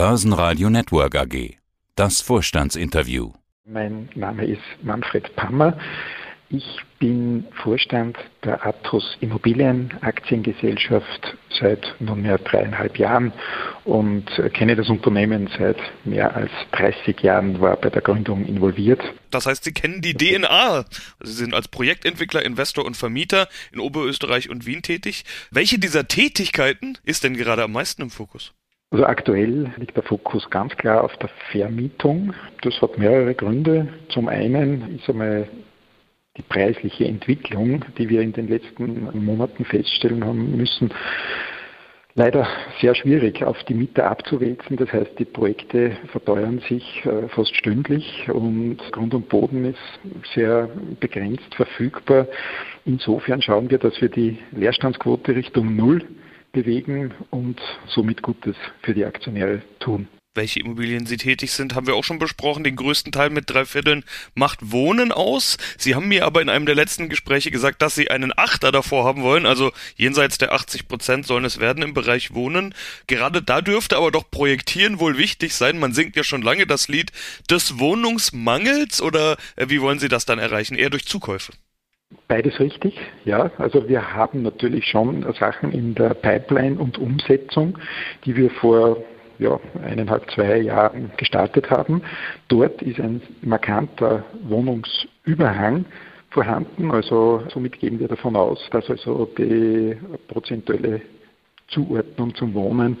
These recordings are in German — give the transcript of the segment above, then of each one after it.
Börsenradio Network AG. Das Vorstandsinterview. Mein Name ist Manfred Pammer. Ich bin Vorstand der Athos Immobilienaktiengesellschaft seit nunmehr dreieinhalb Jahren und kenne das Unternehmen seit mehr als 30 Jahren, war bei der Gründung involviert. Das heißt, Sie kennen die DNA. Also Sie sind als Projektentwickler, Investor und Vermieter in Oberösterreich und Wien tätig. Welche dieser Tätigkeiten ist denn gerade am meisten im Fokus? Also aktuell liegt der Fokus ganz klar auf der Vermietung. Das hat mehrere Gründe. Zum einen ist einmal die preisliche Entwicklung, die wir in den letzten Monaten feststellen haben müssen, leider sehr schwierig auf die Mieter abzuwälzen. Das heißt, die Projekte verteuern sich äh, fast stündlich und Grund und Boden ist sehr begrenzt verfügbar. Insofern schauen wir, dass wir die Leerstandsquote Richtung Null bewegen und somit Gutes für die Aktionäre tun welche Immobilien Sie tätig sind, haben wir auch schon besprochen. Den größten Teil mit drei Vierteln macht Wohnen aus. Sie haben mir aber in einem der letzten Gespräche gesagt, dass Sie einen Achter davor haben wollen. Also jenseits der 80 Prozent sollen es werden im Bereich Wohnen. Gerade da dürfte aber doch Projektieren wohl wichtig sein. Man singt ja schon lange das Lied des Wohnungsmangels oder äh, wie wollen Sie das dann erreichen? Eher durch Zukäufe? Beides richtig, ja. Also wir haben natürlich schon Sachen in der Pipeline und Umsetzung, die wir vor ja, eineinhalb, zwei Jahren gestartet haben. Dort ist ein markanter Wohnungsüberhang vorhanden. Also somit gehen wir davon aus, dass also die prozentuelle Zuordnung zum Wohnen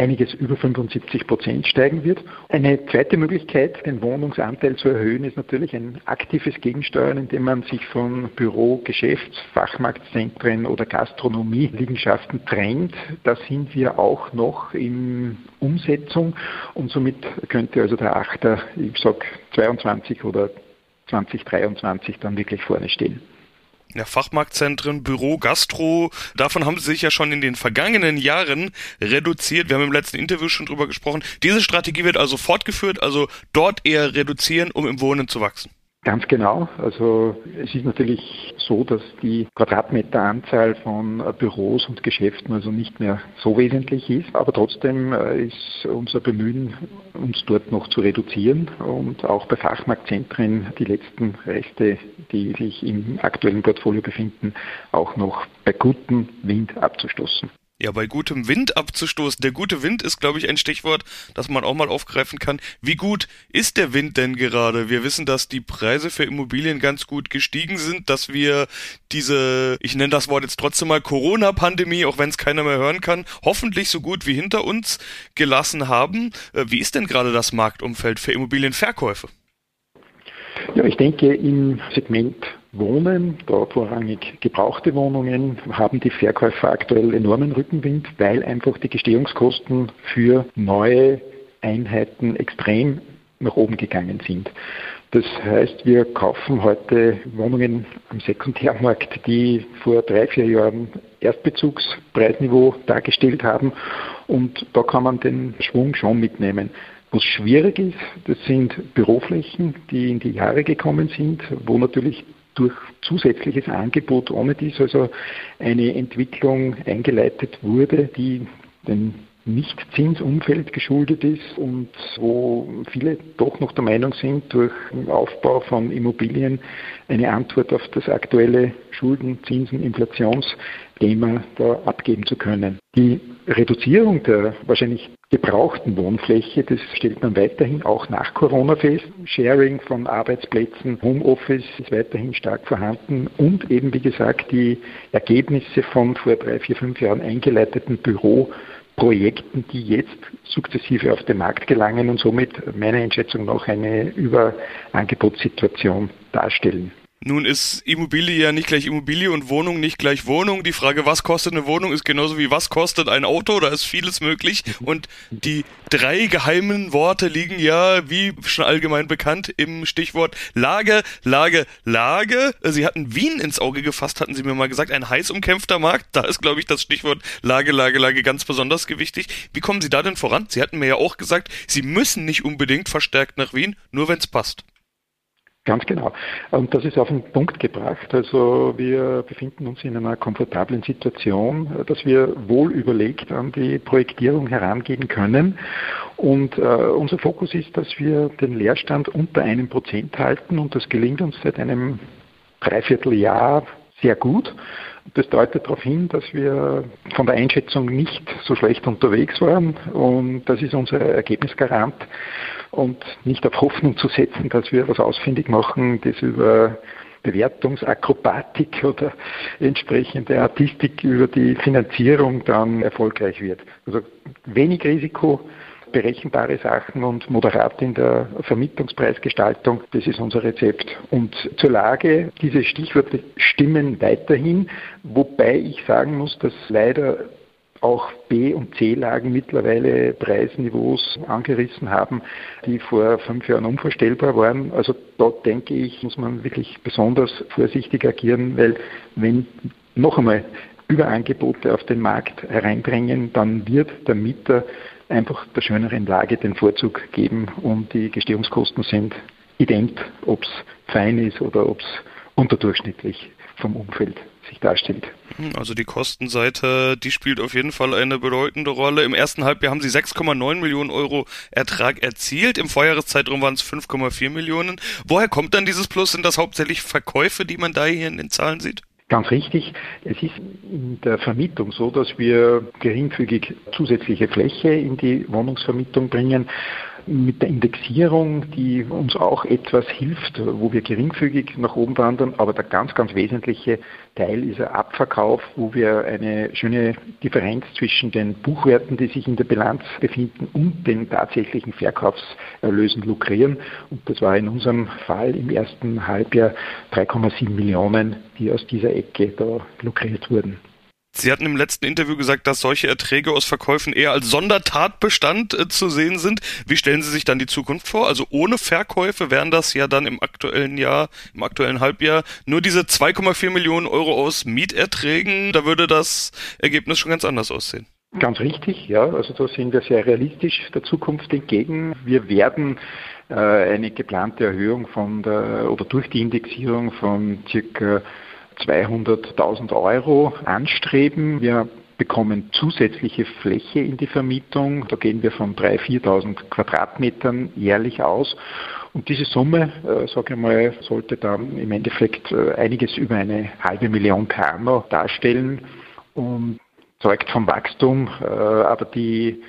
einiges über 75 Prozent steigen wird. Eine zweite Möglichkeit, den Wohnungsanteil zu erhöhen, ist natürlich ein aktives Gegensteuern, indem man sich von Büro, Geschäfts-, Fachmarktzentren oder Gastronomie-Liegenschaften trennt. Da sind wir auch noch in Umsetzung und somit könnte also der Achter, ich sage 22 oder 2023 dann wirklich vorne stehen. Ja, Fachmarktzentren, Büro, Gastro, davon haben sie sich ja schon in den vergangenen Jahren reduziert. Wir haben im letzten Interview schon drüber gesprochen. Diese Strategie wird also fortgeführt, also dort eher reduzieren, um im Wohnen zu wachsen. Ganz genau. Also es ist natürlich so, dass die Quadratmeteranzahl von Büros und Geschäften also nicht mehr so wesentlich ist. Aber trotzdem äh, ist unser Bemühen, uns dort noch zu reduzieren und auch bei Fachmarktzentren die letzten Reste, die sich im aktuellen Portfolio befinden, auch noch bei gutem Wind abzustoßen. Ja, bei gutem Wind abzustoßen. Der gute Wind ist, glaube ich, ein Stichwort, das man auch mal aufgreifen kann. Wie gut ist der Wind denn gerade? Wir wissen, dass die Preise für Immobilien ganz gut gestiegen sind, dass wir diese, ich nenne das Wort jetzt trotzdem mal Corona-Pandemie, auch wenn es keiner mehr hören kann, hoffentlich so gut wie hinter uns gelassen haben. Äh, wie ist denn gerade das Marktumfeld für Immobilienverkäufe? Ja, ich denke, im Segment Wohnen, da vorrangig gebrauchte Wohnungen, haben die Verkäufer aktuell enormen Rückenwind, weil einfach die Gestehungskosten für neue Einheiten extrem nach oben gegangen sind. Das heißt, wir kaufen heute Wohnungen am Sekundärmarkt, die vor drei, vier Jahren Erstbezugspreisniveau dargestellt haben und da kann man den Schwung schon mitnehmen. Was schwierig ist, das sind Büroflächen, die in die Jahre gekommen sind, wo natürlich durch zusätzliches Angebot ohne dies also eine Entwicklung eingeleitet wurde, die den nicht-Zinsumfeld geschuldet ist und wo viele doch noch der Meinung sind, durch den Aufbau von Immobilien eine Antwort auf das aktuelle Schulden-, Zinsen-, Inflationsthema da abgeben zu können. Die Reduzierung der wahrscheinlich gebrauchten Wohnfläche, das stellt man weiterhin auch nach Corona fest. Sharing von Arbeitsplätzen, Homeoffice ist weiterhin stark vorhanden und eben, wie gesagt, die Ergebnisse von vor drei, vier, fünf Jahren eingeleiteten Büro Projekten, die jetzt sukzessive auf den Markt gelangen und somit meiner Einschätzung nach eine Überangebotssituation darstellen. Nun ist Immobilie ja nicht gleich Immobilie und Wohnung nicht gleich Wohnung. Die Frage, was kostet eine Wohnung, ist genauso wie was kostet ein Auto. Da ist vieles möglich. Und die drei geheimen Worte liegen ja, wie schon allgemein bekannt, im Stichwort Lage, Lage, Lage. Sie hatten Wien ins Auge gefasst, hatten Sie mir mal gesagt. Ein heiß umkämpfter Markt. Da ist, glaube ich, das Stichwort Lage, Lage, Lage ganz besonders gewichtig. Wie kommen Sie da denn voran? Sie hatten mir ja auch gesagt, Sie müssen nicht unbedingt verstärkt nach Wien, nur wenn es passt. Ganz genau. Und das ist auf den Punkt gebracht. Also wir befinden uns in einer komfortablen Situation, dass wir wohl überlegt an die Projektierung herangehen können. Und äh, unser Fokus ist, dass wir den Leerstand unter einem Prozent halten und das gelingt uns seit einem Dreivierteljahr sehr gut. Das deutet darauf hin, dass wir von der Einschätzung nicht so schlecht unterwegs waren und das ist unser Ergebnisgarant und nicht auf Hoffnung zu setzen, dass wir was ausfindig machen, das über Bewertungsakrobatik oder entsprechende Artistik über die Finanzierung dann erfolgreich wird. Also wenig Risiko, berechenbare Sachen und moderat in der Vermietungspreisgestaltung. Das ist unser Rezept. Und zur Lage, diese Stichworte stimmen weiterhin, wobei ich sagen muss, dass leider auch B- und C-Lagen mittlerweile Preisniveaus angerissen haben, die vor fünf Jahren unvorstellbar waren. Also dort denke ich, muss man wirklich besonders vorsichtig agieren, weil wenn noch einmal Überangebote auf den Markt hereinbringen, dann wird der Mieter einfach der schöneren Lage den Vorzug geben und die Gestehungskosten sind ident, ob es fein ist oder ob es unterdurchschnittlich vom Umfeld sich darstellt. Hm, also die Kostenseite, die spielt auf jeden Fall eine bedeutende Rolle. Im ersten Halbjahr haben sie 6,9 Millionen Euro Ertrag erzielt. Im Vorjahreszeitraum waren es 5,4 Millionen. Woher kommt dann dieses Plus? Sind das hauptsächlich Verkäufe, die man da hier in den Zahlen sieht? Ganz richtig. Es ist in der Vermietung so, dass wir geringfügig zusätzliche Fläche in die Wohnungsvermietung bringen mit der Indexierung, die uns auch etwas hilft, wo wir geringfügig nach oben wandern, aber der ganz, ganz wesentliche Teil ist der Abverkauf, wo wir eine schöne Differenz zwischen den Buchwerten, die sich in der Bilanz befinden, und den tatsächlichen Verkaufserlösen lukrieren. Und das war in unserem Fall im ersten Halbjahr 3,7 Millionen, die aus dieser Ecke da lukriert wurden. Sie hatten im letzten Interview gesagt, dass solche Erträge aus Verkäufen eher als Sondertatbestand äh, zu sehen sind. Wie stellen Sie sich dann die Zukunft vor? Also ohne Verkäufe wären das ja dann im aktuellen Jahr, im aktuellen Halbjahr nur diese 2,4 Millionen Euro aus Mieterträgen. Da würde das Ergebnis schon ganz anders aussehen. Ganz richtig, ja. Also da sind wir sehr realistisch der Zukunft entgegen. Wir werden äh, eine geplante Erhöhung von der oder durch die Indexierung von circa 200.000 Euro anstreben. Wir bekommen zusätzliche Fläche in die Vermietung. Da gehen wir von 3.000, 4.000 Quadratmetern jährlich aus. Und diese Summe, äh, sage ich mal, sollte dann im Endeffekt äh, einiges über eine halbe Million per anno darstellen und zeugt vom Wachstum. Äh, aber die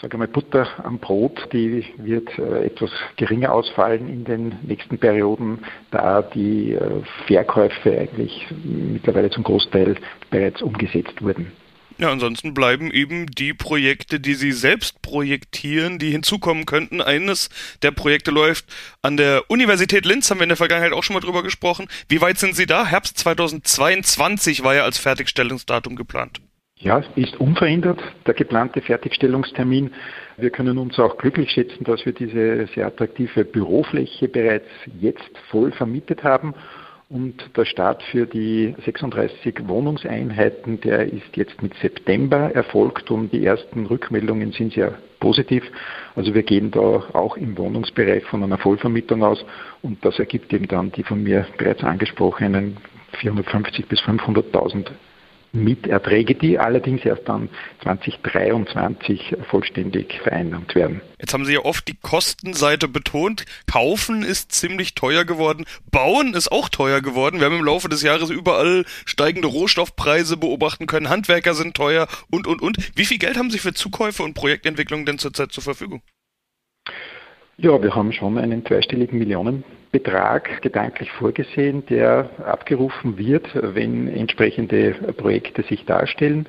sage mal, Butter am Brot, die wird äh, etwas geringer ausfallen in den nächsten Perioden, da die äh, Verkäufe eigentlich mittlerweile zum Großteil bereits umgesetzt wurden. Ja, ansonsten bleiben eben die Projekte, die Sie selbst projektieren, die hinzukommen könnten. Eines der Projekte läuft an der Universität Linz, haben wir in der Vergangenheit auch schon mal drüber gesprochen. Wie weit sind Sie da? Herbst 2022 war ja als Fertigstellungsdatum geplant. Ja, ist unverändert der geplante Fertigstellungstermin. Wir können uns auch glücklich schätzen, dass wir diese sehr attraktive Bürofläche bereits jetzt voll vermietet haben. Und der Start für die 36 Wohnungseinheiten, der ist jetzt mit September erfolgt und die ersten Rückmeldungen sind sehr positiv. Also wir gehen da auch im Wohnungsbereich von einer Vollvermietung aus und das ergibt eben dann die von mir bereits angesprochenen 450 bis 500.000 Mieterträge, die allerdings erst dann 2023 vollständig vereinnahmt werden. Jetzt haben Sie ja oft die Kostenseite betont. Kaufen ist ziemlich teuer geworden. Bauen ist auch teuer geworden. Wir haben im Laufe des Jahres überall steigende Rohstoffpreise beobachten können. Handwerker sind teuer und, und, und. Wie viel Geld haben Sie für Zukäufe und Projektentwicklung denn zurzeit zur Verfügung? Ja, wir haben schon einen zweistelligen Millionenbetrag gedanklich vorgesehen, der abgerufen wird, wenn entsprechende Projekte sich darstellen.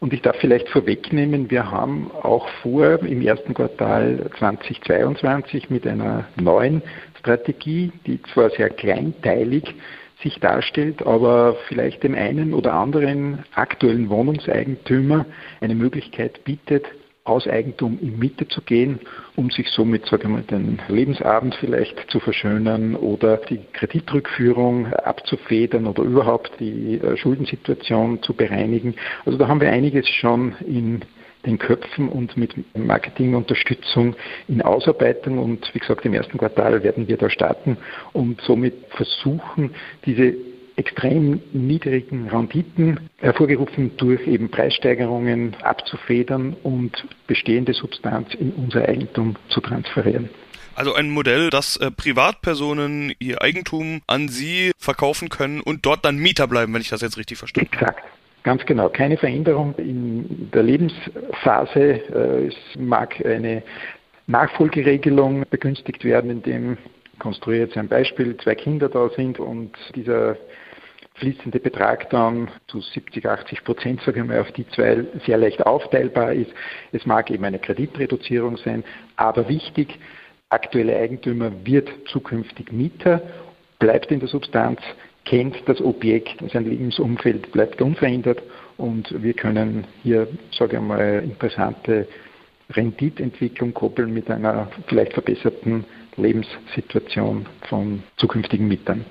Und ich darf vielleicht vorwegnehmen, wir haben auch vor, im ersten Quartal 2022 mit einer neuen Strategie, die zwar sehr kleinteilig sich darstellt, aber vielleicht dem einen oder anderen aktuellen Wohnungseigentümer eine Möglichkeit bietet, aus Eigentum in Mitte zu gehen, um sich somit, sage ich mal, den Lebensabend vielleicht zu verschönern oder die Kreditrückführung abzufedern oder überhaupt die äh, Schuldensituation zu bereinigen. Also da haben wir einiges schon in den Köpfen und mit Marketingunterstützung in Ausarbeitung und wie gesagt, im ersten Quartal werden wir da starten und somit versuchen, diese extrem niedrigen Renditen, hervorgerufen durch eben Preissteigerungen, abzufedern und bestehende Substanz in unser Eigentum zu transferieren. Also ein Modell, dass äh, Privatpersonen ihr Eigentum an Sie verkaufen können und dort dann Mieter bleiben, wenn ich das jetzt richtig verstehe. Exakt. Ganz genau. Keine Veränderung in der Lebensphase. Äh, es mag eine Nachfolgeregelung begünstigt werden, indem, jetzt ein Beispiel, zwei Kinder da sind und dieser fließende Betrag dann zu 70, 80 Prozent, sage ich mal, auf die zwei sehr leicht aufteilbar ist. Es mag eben eine Kreditreduzierung sein, aber wichtig, aktuelle Eigentümer wird zukünftig Mieter, bleibt in der Substanz, kennt das Objekt, sein Lebensumfeld bleibt unverändert und wir können hier, sage ich mal, interessante Renditentwicklung koppeln mit einer vielleicht verbesserten Lebenssituation von zukünftigen Mietern.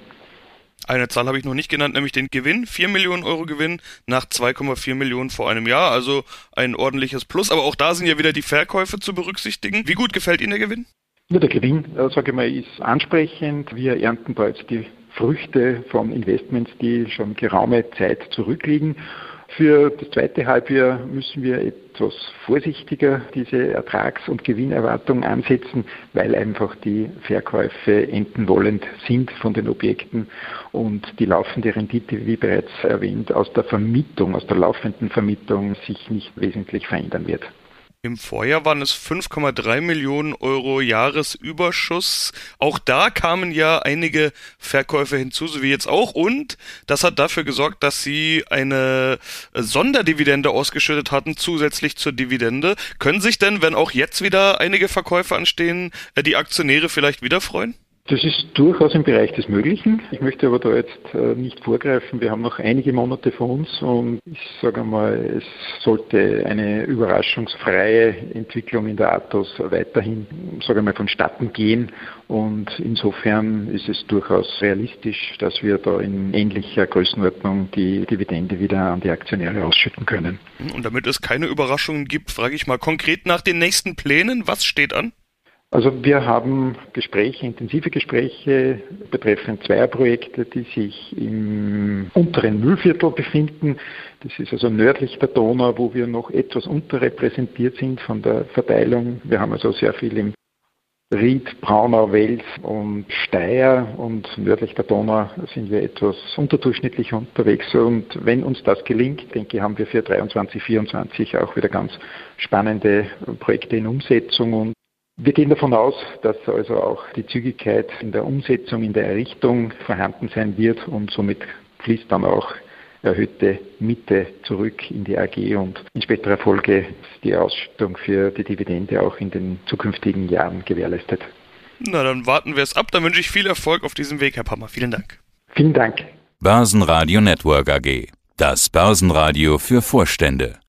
Eine Zahl habe ich noch nicht genannt, nämlich den Gewinn. 4 Millionen Euro Gewinn nach 2,4 Millionen vor einem Jahr. Also ein ordentliches Plus. Aber auch da sind ja wieder die Verkäufe zu berücksichtigen. Wie gut gefällt Ihnen der Gewinn? Ja, der Gewinn, äh, sage ich mal, ist ansprechend. Wir ernten da jetzt die Früchte von Investments, die schon geraume Zeit zurückliegen. Für das zweite Halbjahr müssen wir etwas vorsichtiger diese Ertrags- und Gewinnerwartung ansetzen, weil einfach die Verkäufe enden wollend sind von den Objekten und die laufende Rendite, wie bereits erwähnt, aus der Vermietung, aus der laufenden Vermietung sich nicht wesentlich verändern wird. Im Vorjahr waren es 5,3 Millionen Euro Jahresüberschuss. Auch da kamen ja einige Verkäufe hinzu, so wie jetzt auch. Und das hat dafür gesorgt, dass sie eine Sonderdividende ausgeschüttet hatten, zusätzlich zur Dividende. Können sich denn, wenn auch jetzt wieder einige Verkäufe anstehen, die Aktionäre vielleicht wieder freuen? Das ist durchaus im Bereich des Möglichen. Ich möchte aber da jetzt äh, nicht vorgreifen. Wir haben noch einige Monate vor uns und ich sage mal, es sollte eine überraschungsfreie Entwicklung in der Athos weiterhin, sage mal, vonstatten gehen. Und insofern ist es durchaus realistisch, dass wir da in ähnlicher Größenordnung die Dividende wieder an die Aktionäre ausschütten können. Und damit es keine Überraschungen gibt, frage ich mal konkret nach den nächsten Plänen. Was steht an? Also wir haben Gespräche, intensive Gespräche betreffend zweier Projekte, die sich im unteren Müllviertel befinden. Das ist also nördlich der Donau, wo wir noch etwas unterrepräsentiert sind von der Verteilung. Wir haben also sehr viel im Ried, Braunau, Wels und Steyr und nördlich der Donau sind wir etwas unterdurchschnittlich unterwegs. Und wenn uns das gelingt, denke ich, haben wir für 23, 24 auch wieder ganz spannende Projekte in Umsetzung und wir gehen davon aus, dass also auch die Zügigkeit in der Umsetzung, in der Errichtung vorhanden sein wird und somit fließt dann auch erhöhte Miete zurück in die AG und in späterer Folge die Ausschüttung für die Dividende auch in den zukünftigen Jahren gewährleistet. Na, dann warten wir es ab. Dann wünsche ich viel Erfolg auf diesem Weg, Herr Pammer. Vielen Dank. Vielen Dank. Börsenradio Network AG. Das Börsenradio für Vorstände.